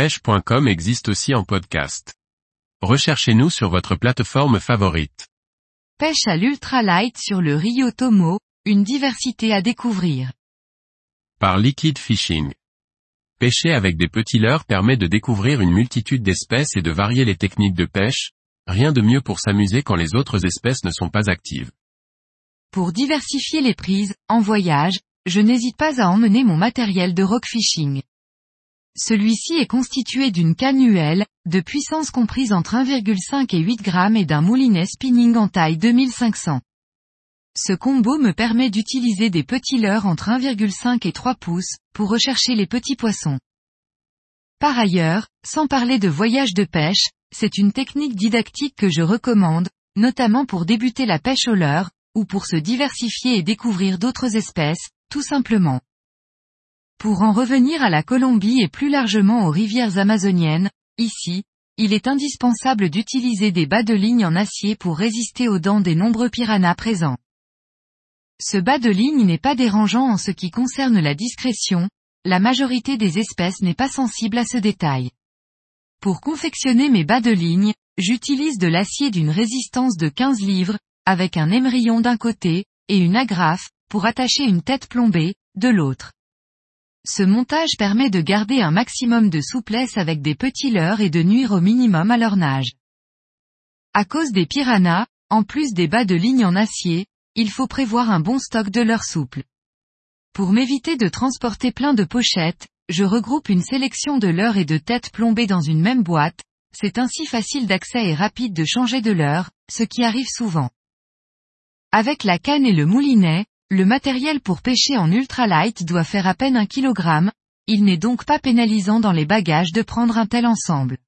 pêche.com existe aussi en podcast. Recherchez-nous sur votre plateforme favorite. Pêche à l'ultralight sur le Rio Tomo, une diversité à découvrir. Par Liquid Fishing. Pêcher avec des petits leurres permet de découvrir une multitude d'espèces et de varier les techniques de pêche, rien de mieux pour s'amuser quand les autres espèces ne sont pas actives. Pour diversifier les prises, en voyage, je n'hésite pas à emmener mon matériel de rock fishing. Celui-ci est constitué d'une canne UL, de puissance comprise entre 1,5 et 8 grammes et d'un moulinet spinning en taille 2500. Ce combo me permet d'utiliser des petits leurres entre 1,5 et 3 pouces, pour rechercher les petits poissons. Par ailleurs, sans parler de voyage de pêche, c'est une technique didactique que je recommande, notamment pour débuter la pêche au leurre, ou pour se diversifier et découvrir d'autres espèces, tout simplement. Pour en revenir à la Colombie et plus largement aux rivières amazoniennes, ici, il est indispensable d'utiliser des bas de ligne en acier pour résister aux dents des nombreux piranhas présents. Ce bas de ligne n'est pas dérangeant en ce qui concerne la discrétion, la majorité des espèces n'est pas sensible à ce détail. Pour confectionner mes bas de ligne, j'utilise de l'acier d'une résistance de 15 livres, avec un émerillon d'un côté, et une agrafe, pour attacher une tête plombée, de l'autre. Ce montage permet de garder un maximum de souplesse avec des petits leurres et de nuire au minimum à leur nage. À cause des piranhas, en plus des bas de ligne en acier, il faut prévoir un bon stock de leurres souples. Pour m'éviter de transporter plein de pochettes, je regroupe une sélection de leurres et de têtes plombées dans une même boîte, c'est ainsi facile d'accès et rapide de changer de leurre, ce qui arrive souvent. Avec la canne et le moulinet, le matériel pour pêcher en ultralight doit faire à peine un kilogramme, il n'est donc pas pénalisant dans les bagages de prendre un tel ensemble.